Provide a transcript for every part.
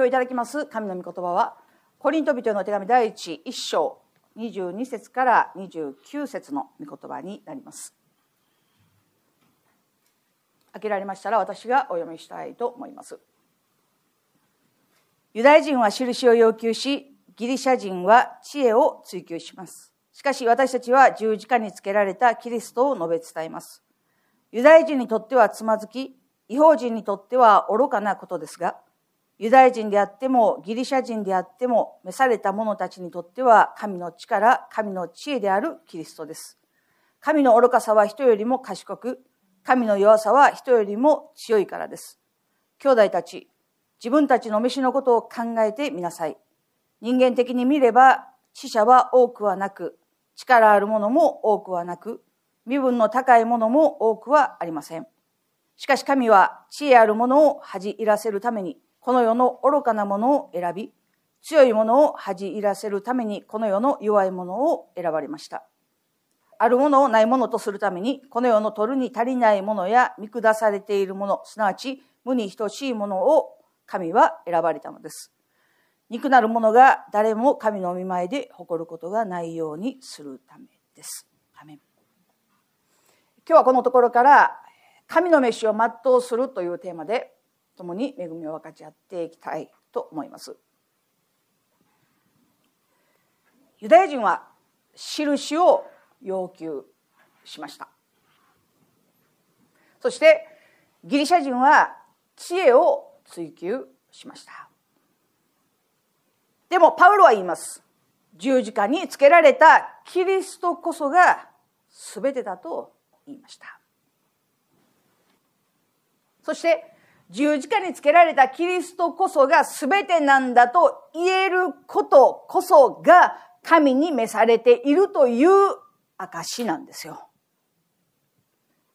今日いただきます神の御言葉は、コリント人への手紙第一1章22節から29節の御言葉になります。開けられましたら私がお読みしたいと思います。ユダヤ人は印を要求し、ギリシャ人は知恵を追求します。しかし私たちは十字架につけられたキリストを述べ伝えます。ユダヤ人にとってはつまずき、違法人にとっては愚かなことですが、ユダヤ人であってもギリシャ人であっても召された者たちにとっては神の力、神の知恵であるキリストです。神の愚かさは人よりも賢く、神の弱さは人よりも強いからです。兄弟たち、自分たちの飯のことを考えてみなさい。人間的に見れば死者は多くはなく、力あるものも多くはなく、身分の高いものも多くはありません。しかし神は知恵あるものを恥じ入らせるために、この世の愚かなものを選び、強いものを恥じ入らせるために、この世の弱いものを選ばれました。あるものをないものとするために、この世の取るに足りないものや見下されているもの、すなわち無に等しいものを神は選ばれたのです。肉なるものが誰も神の見舞いで誇ることがないようにするためです。アメン今日はこのところから神の飯を全うするというテーマで共に恵みを分かち合っていきたいと思います。ユダヤ人は印を要求しました。そしてギリシャ人は知恵を追求しました。でもパウロは言います。十字架につけられたキリストこそが全てだと言いました。そして十字架につけられたキリストこそが全てなんだと言えることこそが神に召されているという証なんですよ。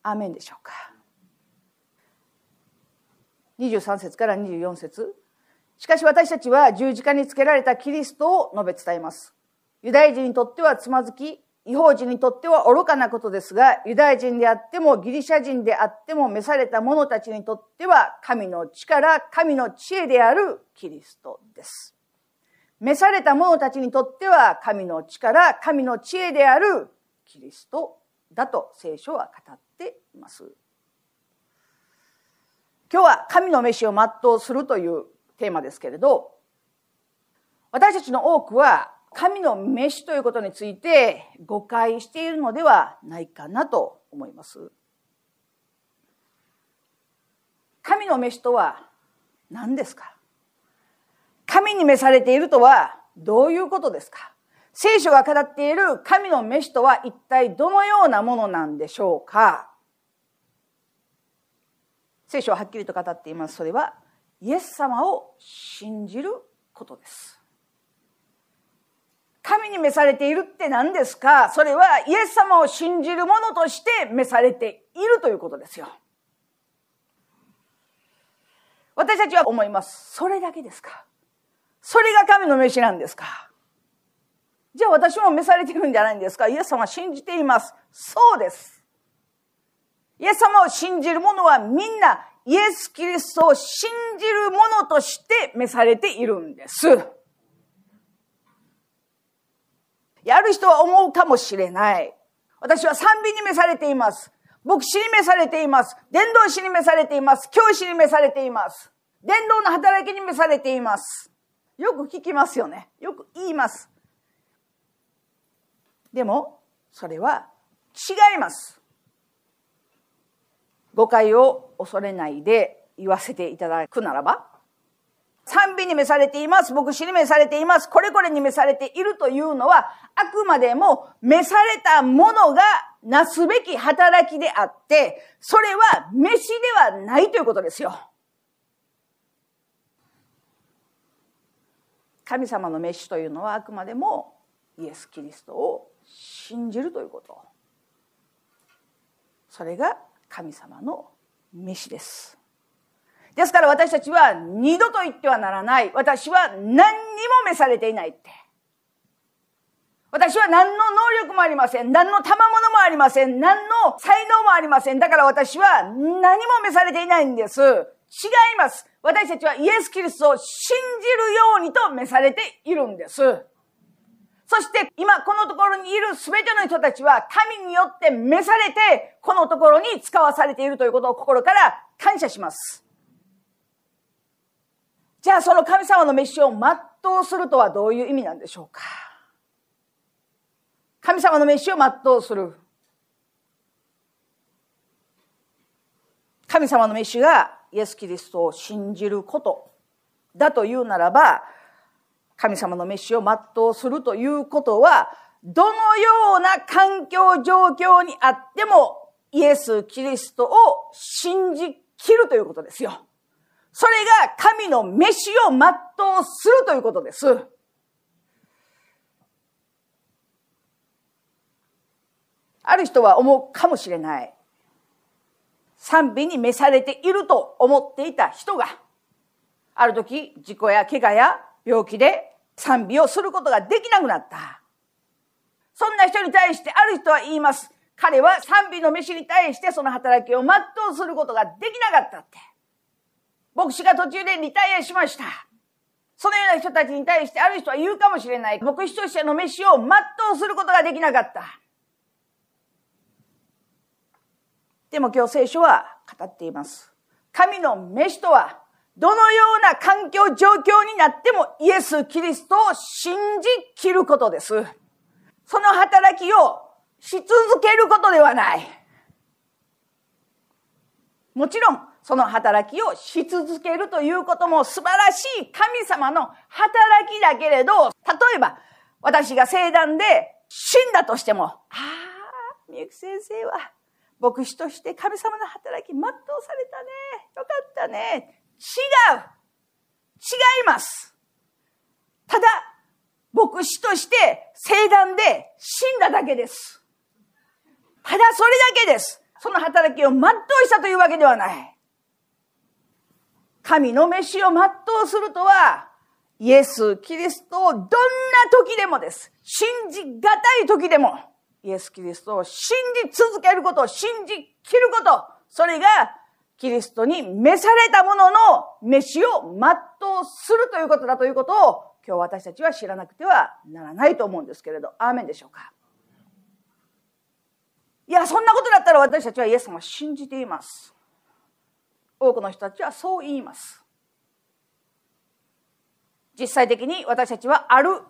アーメンでしょうか。23節から24節しかし私たちは十字架につけられたキリストを述べ伝えます。ユダヤ人にとってはつまずき、違法人にとっては愚かなことですが、ユダヤ人であってもギリシャ人であっても召された者たちにとっては神の力、神の知恵であるキリストです。召された者たちにとっては神の力、神の知恵であるキリストだと聖書は語っています。今日は神の飯を全うするというテーマですけれど、私たちの多くは神の飯ということについて誤解しているのではないかなと思います。神の飯とは何ですか？神に召されているとはどういうことですか？聖書が語っている神の飯とは一体どのようなものなんでしょうか？聖書ははっきりと語っています。それはイエス様を信じることです。神に召されているって何ですか？それはイエス様を信じる者として召されているということですよ。私たちは思います。それだけですか？それが神の召しなんですか？じゃあ私も召されているんじゃないんですか？イエス様は信じています。そうです。イエス様を信じる者はみんなイエス・キリストを信じる者として召されているんです。やる人は思うかもしれない。私は賛美に召されています。牧師に召されています。伝道師に召されています。教師に召されています。伝道の働きに召されています。よく聞きますよね。よく言います。でも、それは違います。誤解を恐れないで言わせていただくならば、賛美に召されています。牧師に召されています。これこれに召されているというのは、あくまでも召されたものがなすべき働きであって、それは飯ではないということですよ。神様の飯というのはあくまでもイエス・キリストを信じるということ。それが神様の飯です。ですから私たちは二度と言ってはならない。私は何にも召されていないって。私は何の能力もありません。何の賜物もありません。何の才能もありません。だから私は何も召されていないんです。違います。私たちはイエス・キリストを信じるようにと召されているんです。そして今このところにいる全ての人たちは神によって召されてこのところに使わされているということを心から感謝します。じゃあその神様の召しを全うするとはどういう意味なんでしょうか？神様の召しを全うする。神様の召しがイエス・キリストを信じることだというならば、神様の召しを全うするということは、どのような環境状況にあっても、イエス・キリストを信じきるということですよ。それが神の召しを全うするということです。ある人は思うかもしれない。賛美に召されていると思っていた人が、ある時、事故や怪我や病気で賛美をすることができなくなった。そんな人に対してある人は言います。彼は賛美の飯に対してその働きを全うすることができなかったって。牧師が途中でリタイアしました。そのような人たちに対してある人は言うかもしれない。牧師としての飯を全うすることができなかった。でも今日聖書は語っています。神の飯とは、どのような環境状況になってもイエス・キリストを信じきることです。その働きをし続けることではない。もちろん、その働きをし続けるということも素晴らしい神様の働きだけれど、例えば、私が聖壇で死んだとしても、ああ、みゆき先生は牧師として神様の働き全うされたね。よかったね。違う。違います。ただ、牧師として聖壇で死んだだけです。ただそれだけです。その働きを全うしたというわけではない。神の飯を全うするとは、イエス・キリストをどんな時でもです。信じがたい時でも、イエス・キリストを信じ続けること、信じきること、それがキリストに召されたものの飯を全うするということだということを今日私たちは知らなくてはならないと思うんですけれど、アーメンでしょうか？いや、そんなことだったら私たちはイエス様を信じています。多くの人たちはそう言います。実際的に私たちはある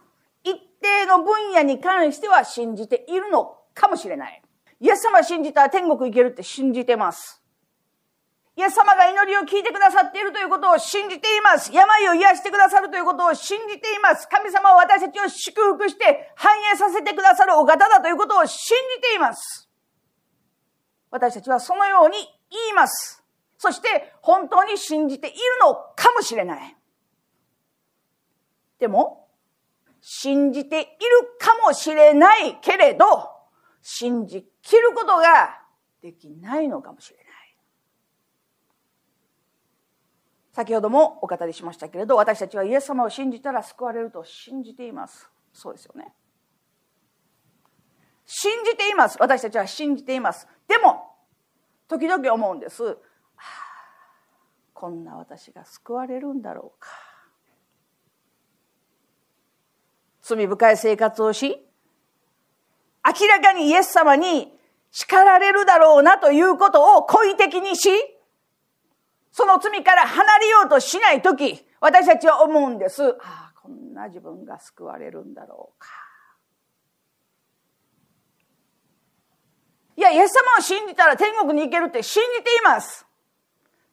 一定の分野に関しては信じているのかもしれない。イエス様信じたら天国行けるって信じてます。イエス様が祈りを聞いてくださっているということを信じています。病を癒してくださるということを信じています。神様は私たちを祝福して繁栄させてくださるお方だということを信じています。私たちはそのように言います。そして本当に信じているのかもしれない。でも、信じているかもしれないけれど、信じきることができないのかもしれない。先ほどもお語りしましたけれど、私たちはイエス様を信じたら救われると信じています。そうですよね。信じています。私たちは信じています。でも、時々思うんです。こんな私が救われるんだろうか。罪深い生活をし、明らかにイエス様に叱られるだろうなということを故意的にし、その罪から離れようとしないとき、私たちは思うんです。ああ、こんな自分が救われるんだろうか。いや、イエス様を信じたら天国に行けるって信じています。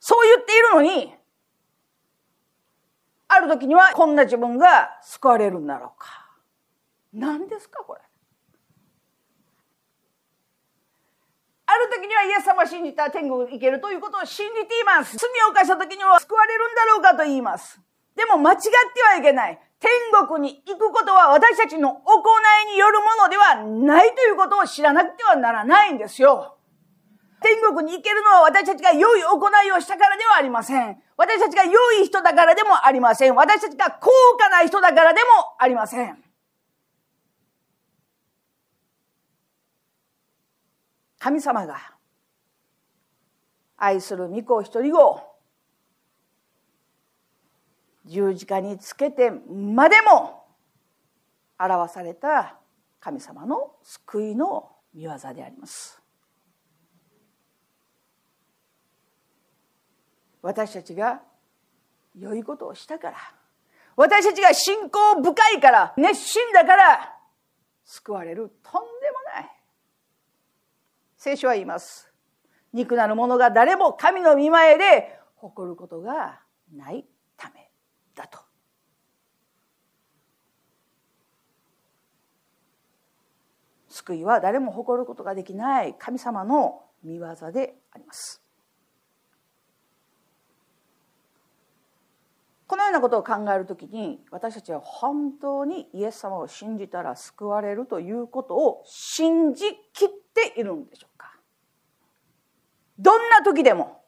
そう言っているのに、ある時にはこんな自分が救われるんだろうか。何ですかこれある時にはイエス様を信じた天国に行けるということを信じています罪を犯した時には救われるんだろうかと言いますでも間違ってはいけない天国に行くことは私たちの行いによるものではないということを知らなくてはならないんですよ。天国に行けるのは私たちが良い行いをしたからではありません。私たちが良い人だからでもありません。私たちが高価な人だからでもありません。神様が愛する御子一人を十字架につけてまでも表された神様の救いの御業であります私たちが良いことをしたから。私たちが信仰深いから熱心だから救われる。とんでもない。聖書は言います。肉なる者が誰も神の御前で誇ることがないためだと。救いは誰も誇ることができない神様の御業であります。このようなことを考えるときに私たちは本当にイエス様を信じたら救われるということを信じきっているんでしょうか？どんな時でも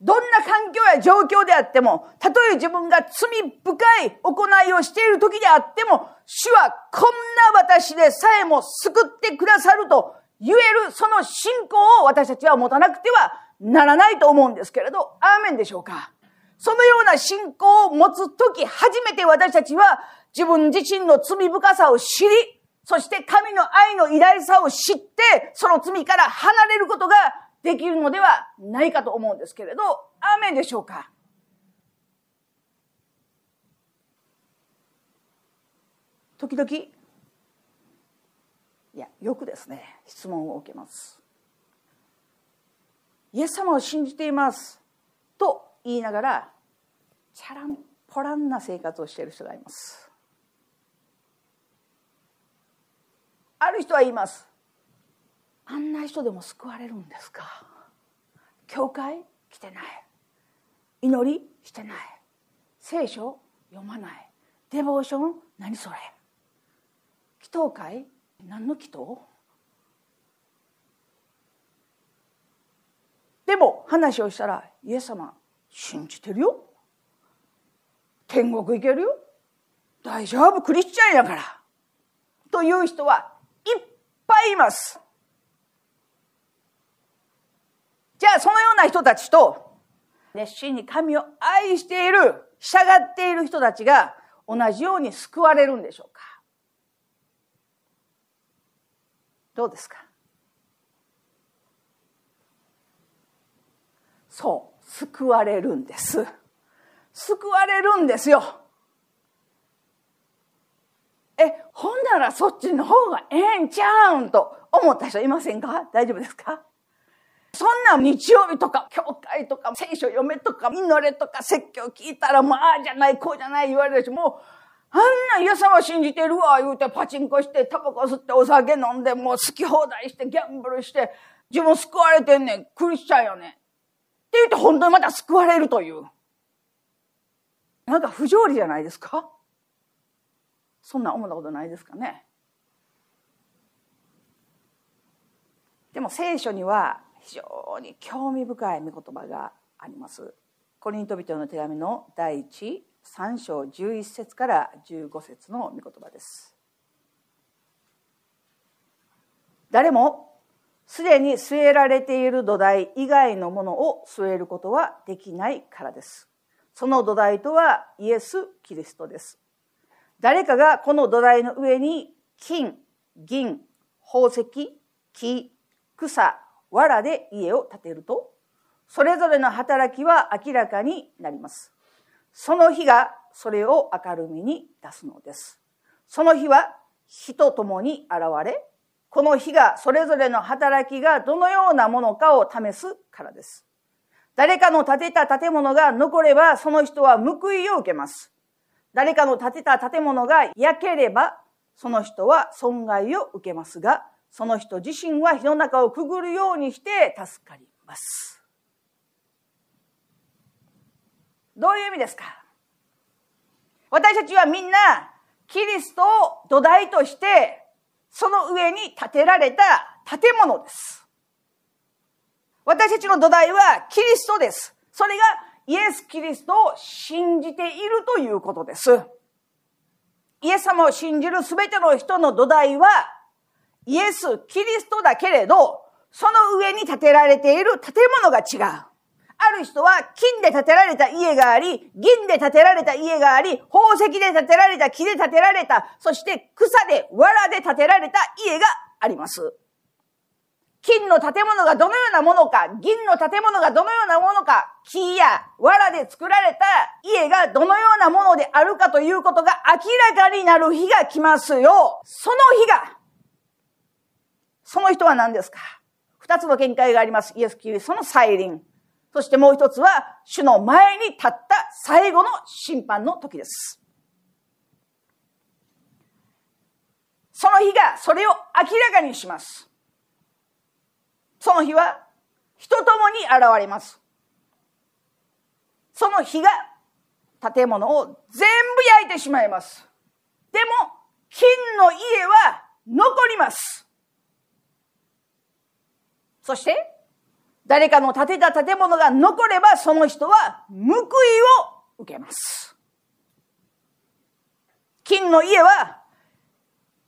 どんな環境や状況であってもたとえ自分が罪深い行いをしている時であっても主はこんな私でさえも救ってくださると言えるその信仰を私たちは持たなくてはならないと思うんですけれどアーメンでしょうか？そのような信仰を持つとき、初めて私たちは自分自身の罪深さを知り、そして神の愛の偉大さを知って、その罪から離れることができるのではないかと思うんですけれど、アーメンでしょうか？時々、いや、よくですね、質問を受けます。イエス様を信じています。言いながらチャランポランな生活をしている人がいます。ある人は言います。あんな人でも救われるんですか？教会？来てない。祈り？してない。聖書？読まない。デボーション？何それ？祈祷会？何の祈祷？でも話をしたらイエス様信じてるよ。天国行けるよ。大丈夫クリスチャンやから。という人はいっぱいいます。じゃあそのような人たちと熱心に神を愛している従っている人たちが同じように救われるんでしょうか。どうですか？そう。救われるんです。救われるんですよ。え、ほんならそっちの方がええんちゃうんと思った人いませんか？大丈夫ですか？そんな日曜日とか、教会とか、聖書読めとか、祈れとか、説教聞いたら、もう、あじゃない、こうじゃない言われるし、もう、あんなイエス様信じてるわ、言うて、パチンコして、タバコ吸って、お酒飲んで、もう好き放題して、ギャンブルして、自分救われてんねん、クリスチャンよね。って言って本当にまた救われるという。なんか不条理じゃないですか？そんな思ったことないですかね？でも聖書には非常に興味深い御言葉があります。コリント人の手紙の第一3章11節から15節の御言葉です。誰もすでに据えられている土台以外のものを据えることはできないからです。その土台とはイエス・キリストです。誰かがこの土台の上に金、銀、宝石、木、草、藁で家を建てると、それぞれの働きは明らかになります。その日がそれを明るみに出すのです。その日は火と共に現れ、この日がそれぞれの働きがどのようなものかを試すからです。誰かの建てた建物が残ればその人は報いを受けます。誰かの建てた建物が焼ければその人は損害を受けますが、その人自身は火の中をくぐるようにして助かります。どういう意味ですか？私たちはみんなキリストを土台としてその上に建てられた建物です。私たちの土台はキリストです。それがイエス・キリストを信じているということです。イエス様を信じるすべての人の土台はイエス・キリストだけれど、その上に建てられている建物が違う。ある人は金で建てられた家があり、銀で建てられた家があり、宝石で建てられた木で建てられた、そして草で藁で建てられた家があります。金の建物がどのようなものか、銀の建物がどのようなものか、木や藁で作られた家がどのようなものであるかということが明らかになる日が来ますよ。その日が、その人は何ですか？二つの見解があります。イエス・キリストの再臨。そしてもう一つは、主の前に立った最後の審判の時です。その日がそれを明らかにします。その日は人ともに現れます。その日が建物を全部焼いてしまいます。でも、金の家は残ります。そして、誰かの建てた建物が残れば、その人は報いを受けます。金の家は、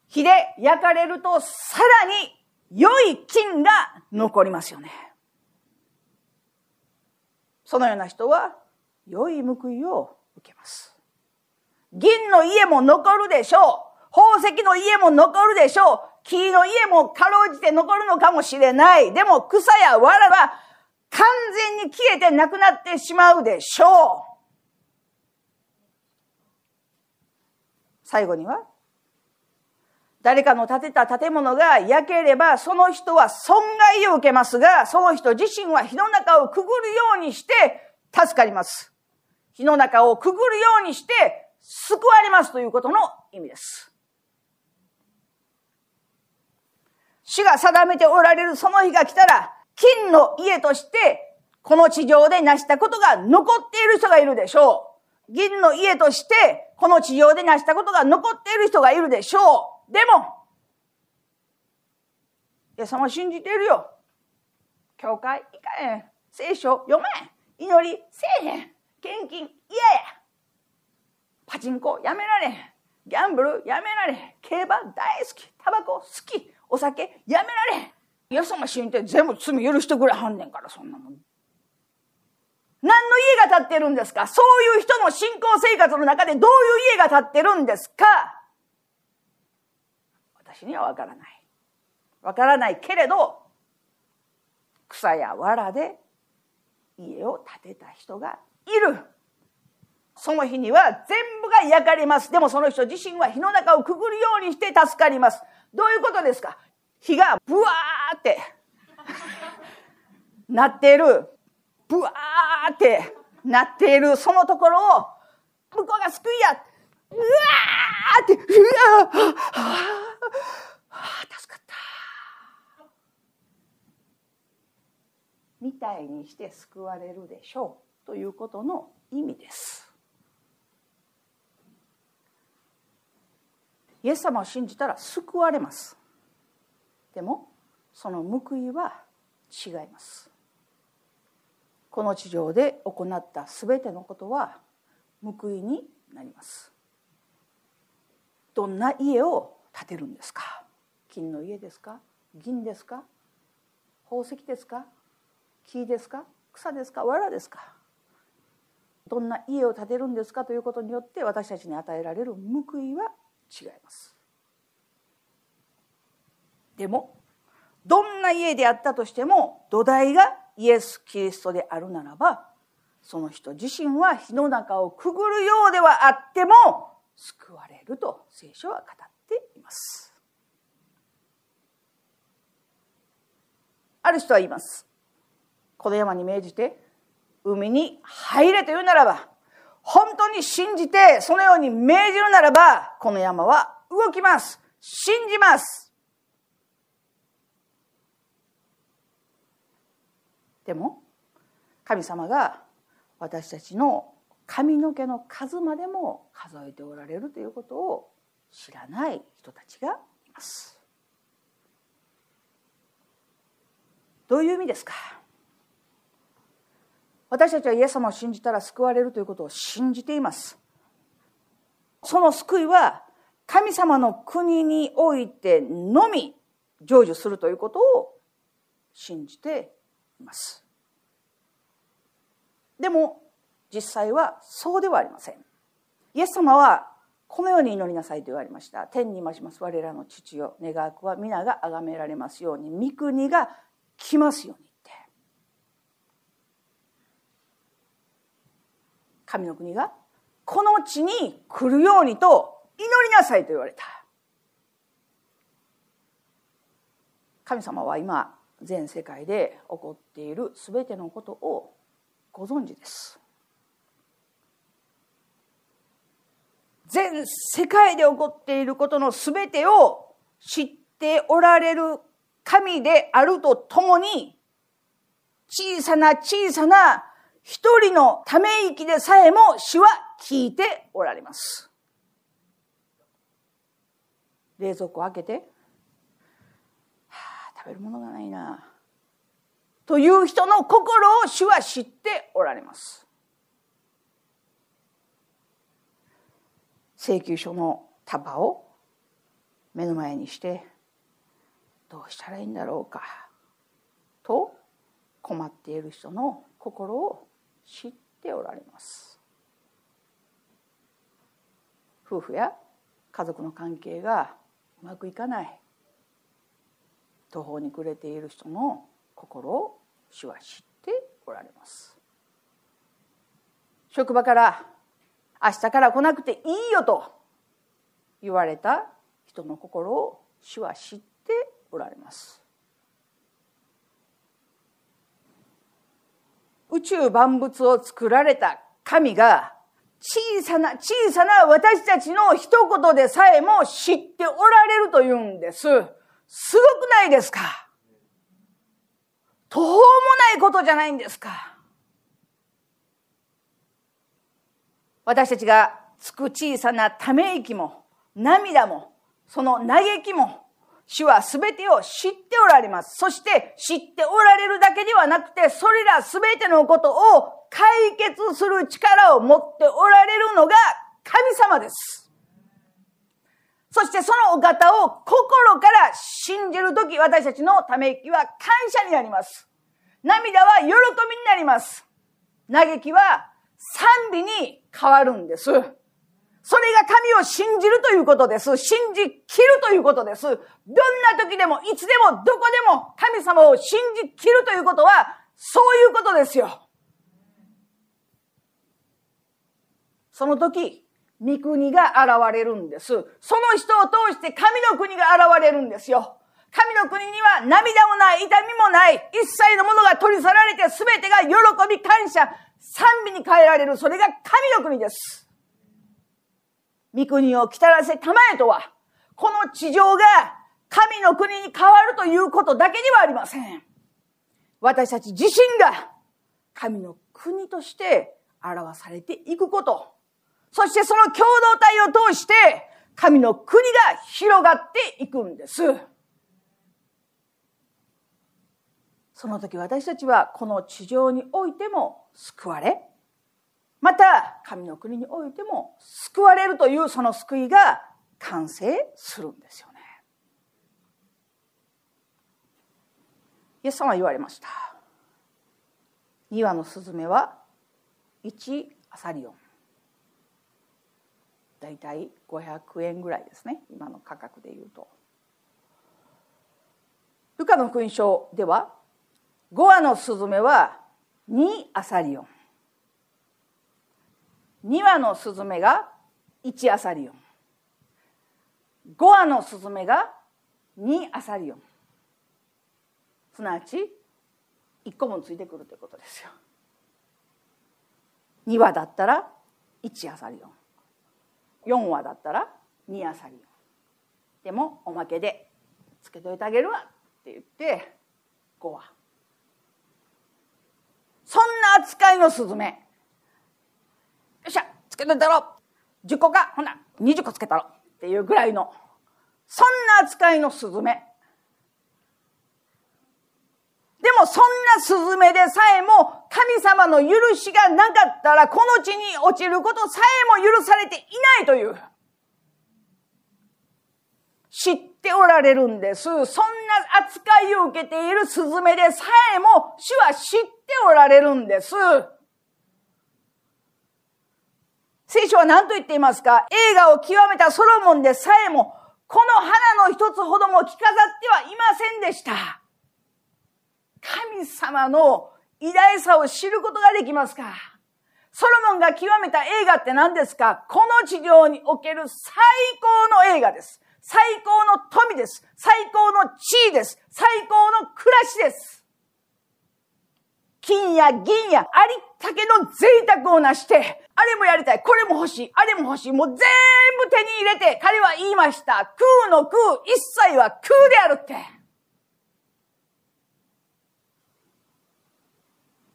火で焼かれるとさらに良い金が残りますよね。そのような人は良い報いを受けます。銀の家も残るでしょう。宝石の家も残るでしょう。木の家もかろうじて残るのかもしれない。でも草や藁は完全に消えてなくなってしまうでしょう。最後には誰かの建てた建物が焼ければ、その人は損害を受けますが、その人自身は火の中をくぐるようにして助かります。火の中をくぐるようにして救われますということの意味です。主が定めておられるその日が来たら、金の家として、この地上で成したことが残っている人がいるでしょう。銀の家として、この地上で成したことが残っている人がいるでしょう。でも、イエス様信じているよ。教会行かへん。聖書読めん。祈りせえへん。献金嫌や。パチンコやめられん。ギャンブルやめられん。競馬大好き。タバコ好き。お酒やめられへん。イエス様信じて全部罪許してくれはんねんから、そんなもん。何の家が建ってるんですか？そういう人の信仰生活の中でどういう家が建ってるんですか？私にはわからない。わからないけれど、草や藁で家を建てた人がいる。その日には全部が焼かれます。でもその人自身は火の中をくぐるようにして助かります。どういうことですか？火がブワーってなっている。ブワーってなっているそのところを向こうが救いやうわーって、うわー、はあ、助かった。みたいにして救われるでしょうということの意味です。イエス様を信じたら救われます。でもその報いは違います。この地上で行った全てのことは報いになります。どんな家を建てるんですか？金の家ですか？銀ですか？宝石ですか？木ですか？草ですか？藁ですか？どんな家を建てるんですか？ということによって私たちに与えられる報いは違いますでもどんな家であったとしても土台がイエス・キリストであるならばその人自身は火の中をくぐるようではあっても救われると聖書は語っています。ある人は言います。この山に命じて海に入れというならば、本当に信じてそのように命じるならば、この山は動きます。信じます。でも、神様が私たちの髪の毛の数までも数えておられるということを知らない人たちがいますどういう意味ですか？私たちはイエス様を信じたら救われるということを信じていますその救いは神様の国においてのみ成就するということを信じていますでも、実際はそうではありません。イエス様はこのように祈りなさいと言われました。天に増します我らの父よ。願わくは皆が崇められますように、御国が来ますようにって。神の国がこの地に来るようにと祈りなさいと言われた。神様は今全世界で起こっている全てのことをご存知です。全世界で起こっていることの全てを知っておられる神であるとともに、小さな小さな一人のため息でさえも主は聞いておられます。冷蔵庫を開けて、はあ、食べるものがないな。という人の心を主は知っておられます。請求書の束を目の前にしてどうしたらいいんだろうかと困っている人の心を知っておられます。夫婦や家族の関係がうまくいかない。途方に暮れている人の心を主は知っておられます。職場から明日から来なくていいよと言われた人の心を主は知っておられます。宇宙万物を作られた神が小さな小さな私たちの一言でさえも知っておられるというんです。すごくないですか？途方もないことじゃないんですか？私たちがつく小さなため息も、涙も、その嘆きも、主は全てを知っておられます。そして知っておられるだけではなくて、それら全てのことを解決する力を持っておられるのが神様です。そしてそのお方を心から信じるとき、私たちのため息は感謝になります。涙は喜びになります。嘆きは賛美に変わるんです。それが神を信じるということです。信じきるということです。どんな時でも、いつでも、どこでも神様を信じきるということは、そういうことですよ。その時、御国が現れるんです。その人を通して神の国が現れるんですよ。神の国には涙もない、痛みもない、一切のものが取り去られて全てが喜び、感謝、賛美に変えられる、それが神の国です。御国を来たらせたまえとは、この地上が神の国に変わるということだけではありません。私たち自身が神の国として表されていくこと。そしてその共同体を通して神の国が広がっていくんです。その時私たちはこの地上においても救われ、また神の国においても救われるというその救いが完成するんですよね。イエス様は言われました。2羽のスズメは1アサリオン。だいたい500円ぐらいですね今の価格でいうと。ルカの福音書では5羽のスズメは2アサリオン2羽のスズメが1アサリオン5羽のスズメが2アサリオンすなわち1個分ついてくるということですよ。2羽だったら1アサリオン4羽だったら2アサリオンでもおまけでつけといてあげるわって言って5羽そんな扱いのスズメ。つけといたろ。10個か、ほな、20個つけたろ。っていうぐらいの、そんな扱いのスズメ。でもそんなスズメでさえも神様の許しがなかったらこの地に落ちることさえも許されていないという。知っておられるんです。そんな扱いを受けているスズメでさえも主は知っておられるんです。聖書は何と言っていますか？映画を極めたソロモンでさえも、この花の一つほども着飾ってはいませんでした。神様の偉大さを知ることができますか？ソロモンが極めた映画って何ですか？この地上における最高の映画です。最高の富です。最高の地位です。最高の暮らしです。金や銀やありったけの贅沢をなして、あれもやりたい、これも欲しい、あれも欲しい、もう全部手に入れて、彼は言いました。空の空、一切は空であるって。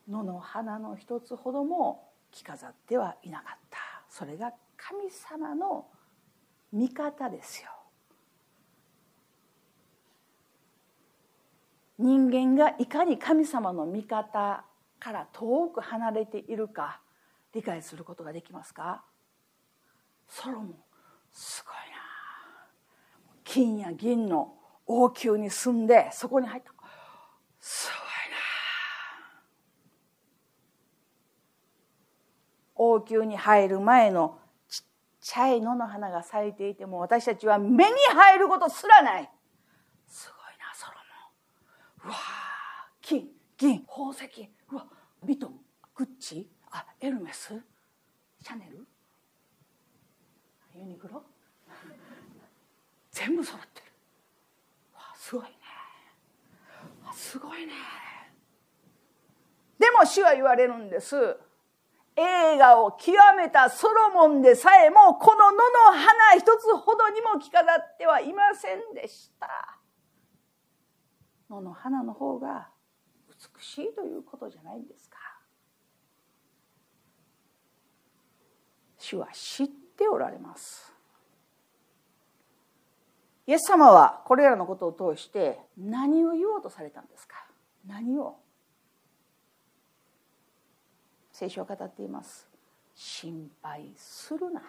野の花の一つほども着飾ってはいなかった。それが神様の味方ですよ。人間がいかに神様の味方から遠く離れているか理解することができますか？ソロモンすごいな。金や銀の王宮に住んでそこに入った。すごいな。王宮に入る前のちっちゃい野の花が咲いていても私たちは目に入ることすらない。すごいなソロモンうわ金銀宝石。うわビトングッチ。あエルメスシャネルユニクロ？全部揃ってる。わすごいね。すごいね。でも主は言われるんです。映画を極めたソロモンでさえもこの野の花一つほどにも着飾ってはいませんでした。野の花の方が美しいということじゃないんですか。主は知っておられます。イエス様はこれらのことを通して何を言おうとされたんですか？何を？聖書は語っています。心配するな。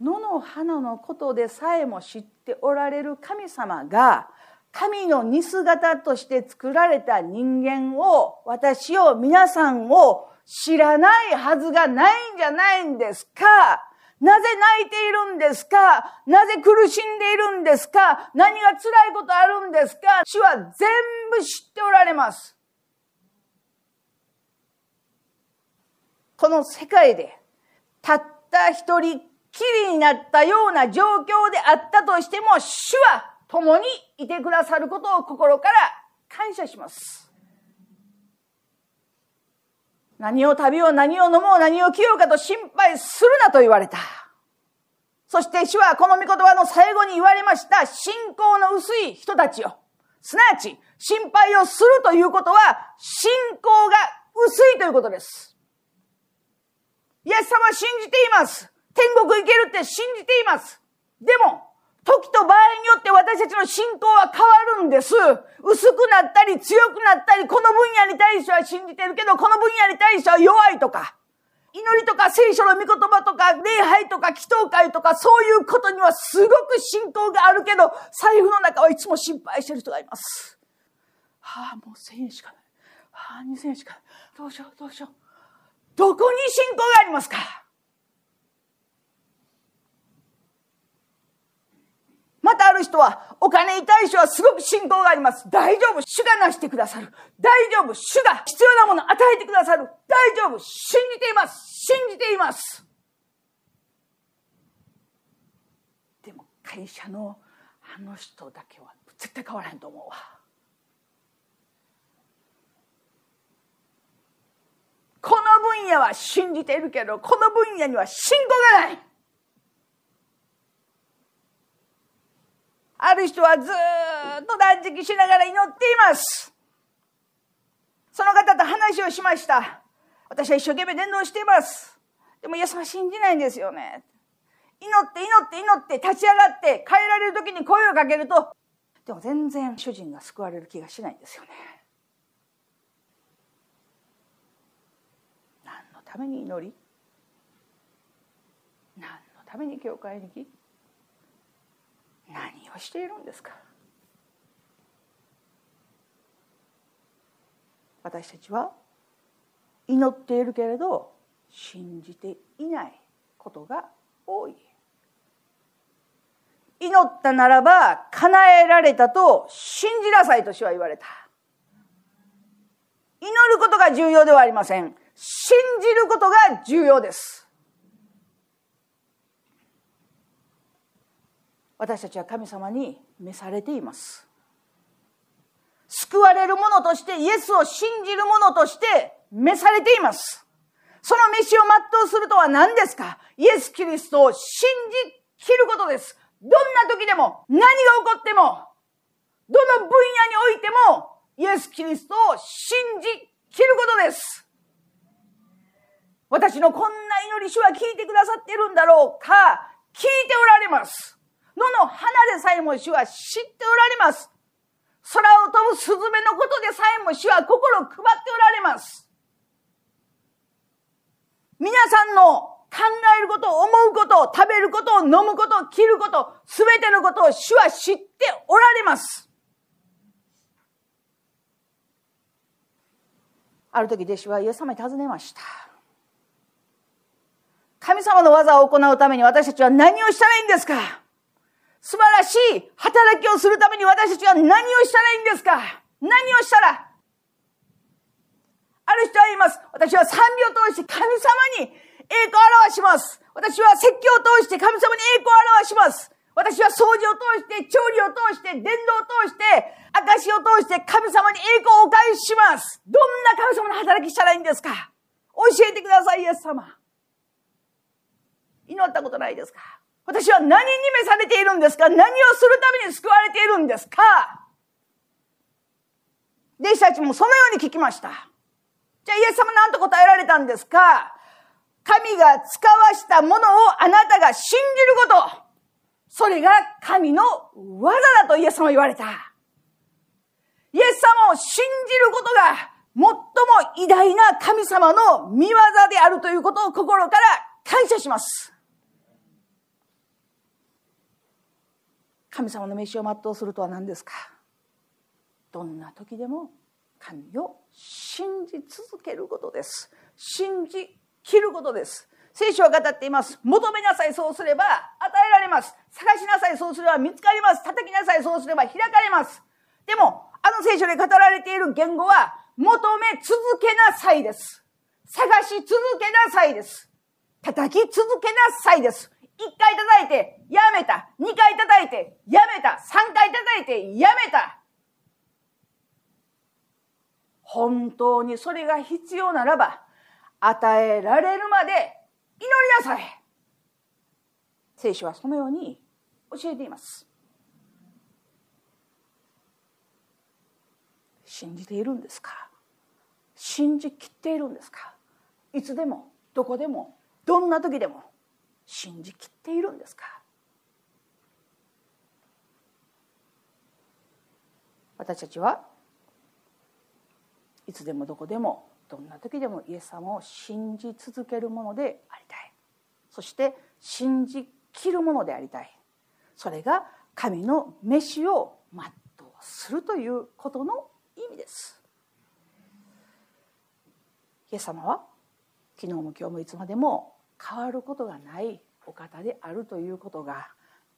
野の花のことでさえも知っておられる神様が神の似姿として作られた人間を私を皆さんを知らないはずがないんじゃないんですか？なぜ泣いているんですか？なぜ苦しんでいるんですか？何が辛いことあるんですか？主は全部知っておられます。この世界でたった一人きりになったような状況であったとしても、主は共にいてくださることを心から感謝します。何を食べよう、何を飲もう、何を着ようかと心配するなと言われた。そして主はこの御言葉の最後に言われました、信仰の薄い人たちよ。すなわち、心配をするということは、信仰が薄いということです。イエス様信じています。天国行けるって信じています。でも、時と場合によって私たちの信仰は変わるんです。薄くなったり強くなったり、この分野に対しては信じてるけど、この分野に対しては弱いとか、祈りとか聖書の御言葉とか、礼拝とか祈祷会とか、そういうことにはすごく信仰があるけど、財布の中はいつも心配してる人がいます。はあ、もう1000円しかない。はあ、2000円しかない。どうしよう、どうしよう。どこに信仰がありますか？またある人は、お金に対してはすごく信仰があります。大丈夫。主がなしてくださる。大丈夫。主が必要なものを与えてくださる。大丈夫。信じています。信じています。でも会社のあの人だけは絶対変わらへんと思うわ。この分野は信じているけど、この分野には信仰がない。ある人はずっと断食しながら祈っています。その方と話をしました。私は一生懸命伝道しています。でもイエス様信じないんですよね。祈って祈って祈って立ち上がって帰られる時に声をかけると、でも全然主人が救われる気がしないんですよね。何のために祈り？何のために教会に来何をしているんですか？私たちは祈っているけれど信じていないことが多い。祈ったならば叶えられたと信じなさいと主は言われた。祈ることが重要ではありません。信じることが重要です。私たちは神様に召されています救われる者としてイエスを信じる者として召されていますその飯を全うするとは何ですか？イエス・キリストを信じ切ることです。どんな時でも、何が起こっても、どの分野においても、イエス・キリストを信じ切ることです。私のこんな祈り主は聞いてくださっているんだろうか？聞いておられます。野の花でさえも主は知っておられます。空を飛ぶスズメのことでさえも主は心を配っておられます。皆さんの考えること、思うこと、食べること、飲むこと、着ること、すべてのことを主は知っておられます。ある時弟子はイエス様に尋ねました。神様の技を行うために私たちは何をしたらいいんですか？素晴らしい働きをするために私たちは何をしたらいいんですか？何をしたら？ある人は言います。私は賛美を通して神様に栄光を表します。私は説教を通して神様に栄光を表します。私は掃除を通して、調理を通して、伝道を通して、証を通して神様に栄光をお返しします。どんな神様の働きしたらいいんですか？教えてください、イエス様。祈ったことないですか？私は何に召されているんですか？何をするために救われているんですか？弟子たちもそのように聞きました。じゃあイエス様何と答えられたんですか？神が使わしたものをあなたが信じること。それが神の技だとイエス様は言われた。イエス様を信じることが最も偉大な神様の見業であるということを心から感謝します。神様の飯を全うするとは何ですか？どんな時でも神を信じ続けることです。信じ切ることです。聖書は語っています。求めなさいそうすれば与えられます。探しなさいそうすれば見つかります。叩きなさいそうすれば開かれます。でもあの聖書で語られている言語は求め続けなさいです。探し続けなさいです。叩き続けなさいです。一回叩いてやめた。二回叩いてやめた。三回叩いてやめた。本当にそれが必要ならば、与えられるまで祈りなさい。聖書はそのように教えています。信じているんですか？信じきっているんですか？いつでもどこでもどんな時でも。信じきっているんですか？私たちはいつでもどこでもどんな時でもイエス様を信じ続けるものでありたい。そして信じきるものでありたい。それが神の飯を全うするということの意味です。イエス様は昨日も今日もいつまでも変わることがないお方であるということが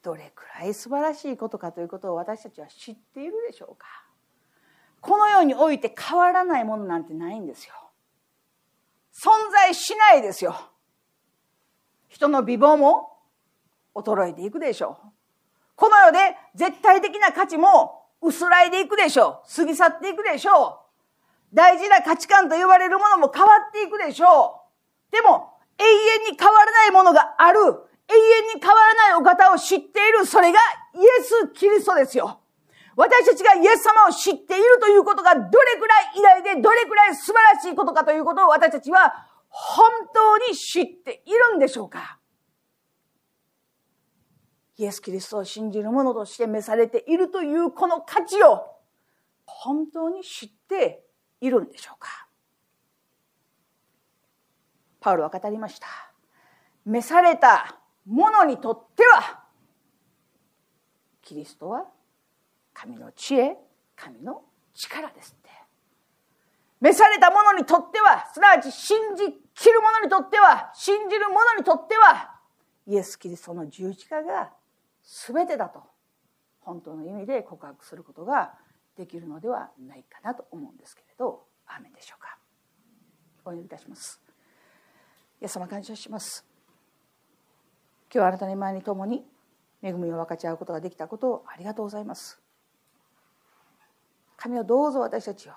どれくらい素晴らしいことかということを私たちは知っているでしょうかこの世において変わらないものなんてないんですよ。存在しないですよ。人の美貌も衰えていくでしょう。この世で絶対的な価値も薄らいでいくでしょう。過ぎ去っていくでしょう。大事な価値観と言われるものも変わっていくでしょう。でも、永遠に変わらないものがある。永遠に変わらないお方を知っている。それがイエス・キリストですよ。私たちがイエス様を知っているということがどれくらい偉大でどれくらい素晴らしいことかということを私たちは本当に知っているんでしょうかイエス・キリストを信じる者として召されているというこの価値を本当に知っているんでしょうかパウロは語りました召された者にとってはキリストは神の知恵神の力ですって召された者にとっては、すなわち信じきる者にとっては、信じる者にとっては、イエス・キリストの十字架が全てだと、本当の意味で告白することができるのではないかなと思うんですけれど、アメでしょうか。お祈りいたします。イエス様感謝します。今日あなたの前に共に恵みを分かち合うことができたことをありがとうございます。神をどうぞ私たちを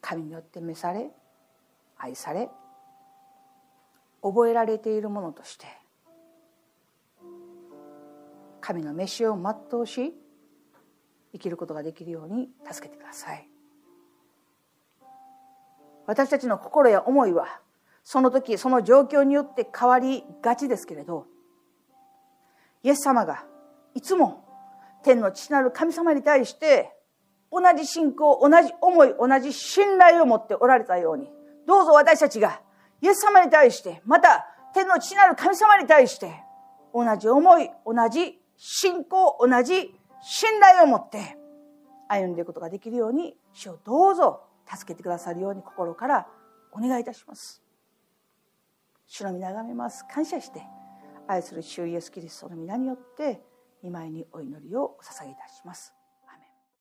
神によって召され愛され覚えられているものとして神の召しを全うし生きることができるように助けてください私たちの心や思いはその時その状況によって変わりがちですけれどイエス様がいつも天の父なる神様に対して同じ信仰、同じ思い、同じ信頼を持っておられたように、どうぞ私たちがイエス様に対して、また天の父なる神様に対して、同じ思い、同じ信仰、同じ信頼を持って歩んでいくことができるように、主をどうぞ助けてくださるように心からお願いいたします。主の皆がめます。感謝して、愛する主イエスキリストの皆によって、見舞いにお祈りをお捧げいたします。